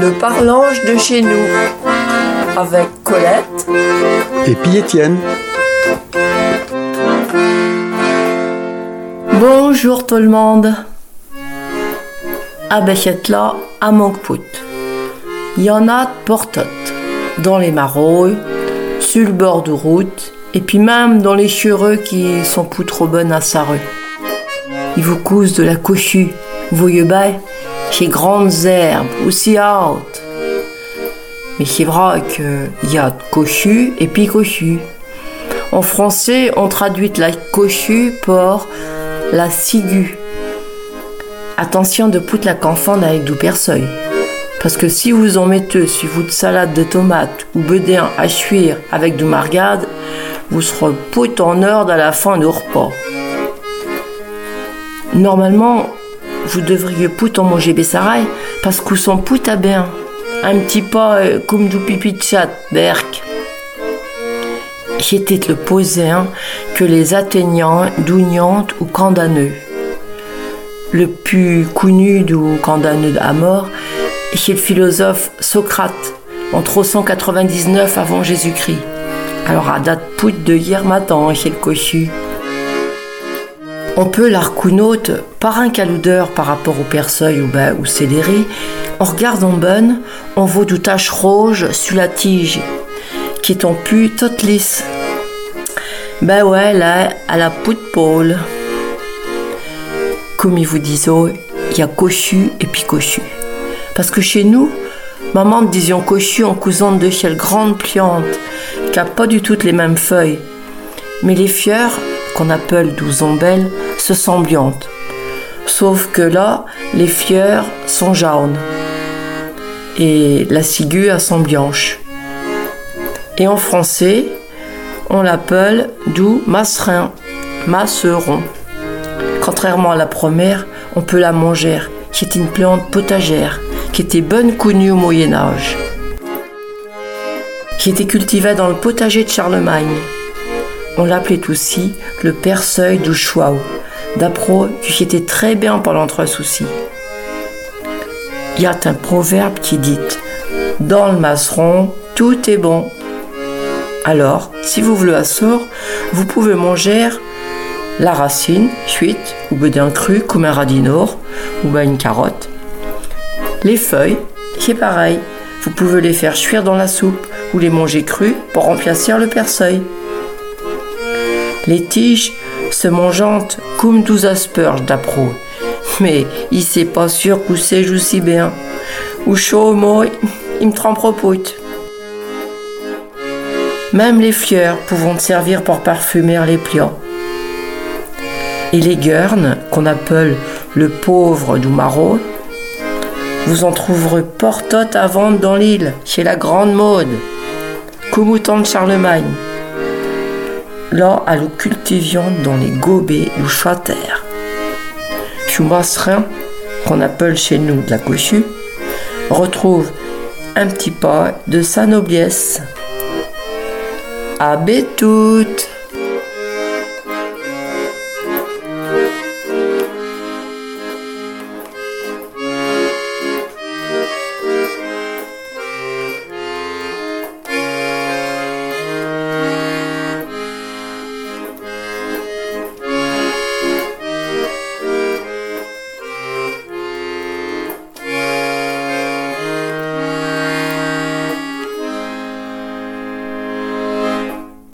Le parlange de chez nous avec Colette et puis Étienne. Bonjour tout le monde. À là, à Moncpout. Il y en a de portotes, dans les maroilles, sur le bord de route, et puis même dans les chureux qui sont plus trop bonnes à sa rue. Ils vous cousent de la cochue, voyez bien, chez grandes herbes, aussi hautes. Mais c'est vrai qu'il y a cochu et puis cochu. En français, on traduit la cochu par la ciguë. Attention de toute la confondre avec du perseuil. Parce que si vous en mettez sur votre salade de tomates ou bedin à cuire avec du margade, vous serez put en heure à la fin du repas. Normalement, vous devriez put en manger Bessaray parce que sont put à bien. Un petit pas euh, comme du pipi de chat, berk. J'étais le poser hein, que les atteignants d'Ouniante ou Candaneux. Le plus connu du Candaneux à mort, c'est le philosophe Socrate, en 399 avant Jésus-Christ. Alors à date put de hier matin, chez le cochu. On peut l'arcounote par un caloudeur par rapport au perceuil ou, ben, ou céleri. On regarde en bonne, on voit du tache rouge sur la tige, qui est en pu toute lisse. Ben ouais, là, à la de pôle. Comme il vous disait, il y a cochu et puis cochu. Parce que chez nous, maman disions cochu en cousant de chez grande pliante, qui a pas du tout les mêmes feuilles. Mais les fleurs, qu'on appelle douze ombelles, se semblantes. Sauf que là, les fleurs sont jaunes et la ciguë a son blanche. Et en français, on l'appelle doux masserin, masseron. Contrairement à la première, on peut la manger. C'est une plante potagère qui était bonne connue au Moyen Âge. Qui était cultivée dans le potager de Charlemagne. On l'appelait aussi le perceuil du Chouao, d'après qui était très bien pendant trois soucis. Il y a un proverbe qui dit Dans le masseron, tout est bon. Alors, si vous voulez asseoir, vous pouvez manger la racine, cuite, ou bedin cru, comme un radinor, ou une carotte. Les feuilles, c'est pareil. Vous pouvez les faire cuire dans la soupe ou les manger crues pour remplacer le perceuil. Les tiges se mangeantes comme douze asperges d'appro. Mais il sait pas sûr qu'où c'est aussi bien. Ou chaud, moi, il me trempe Même les fleurs pouvant servir pour parfumer les plats. Et les gurnes, qu'on appelle le pauvre du vous en trouverez portote à vendre dans l'île, chez la grande mode, Coumouton de Charlemagne. Là, à cultivions dans les gobets du châter. Choumasserin, qu'on appelle chez nous de la cochue, retrouve un petit pas de sa noblesse. À toutes